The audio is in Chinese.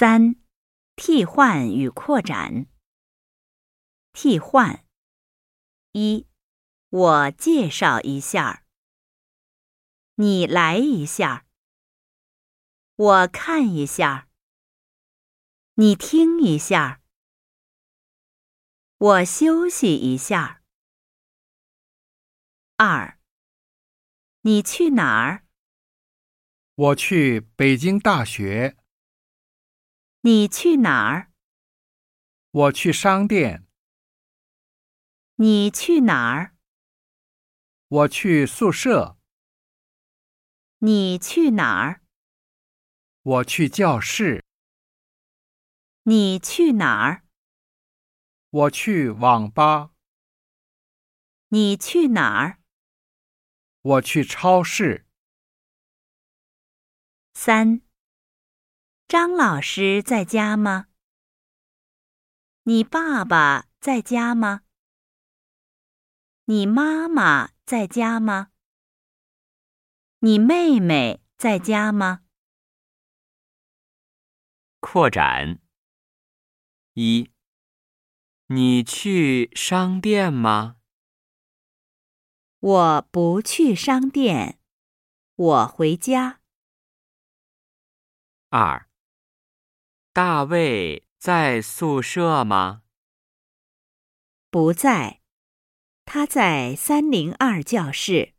三、替换与扩展。替换：一、我介绍一下。你来一下。我看一下。你听一下。我休息一下。二、你去哪儿？我去北京大学。你去哪儿？我去商店。你去哪儿？我去宿舍。你去哪儿？我去教室。你去哪儿？我去网吧。你去哪儿？我去超市。三。张老师在家吗？你爸爸在家吗？你妈妈在家吗？你妹妹在家吗？扩展。一，你去商店吗？我不去商店，我回家。二。大卫在宿舍吗？不在，他在三零二教室。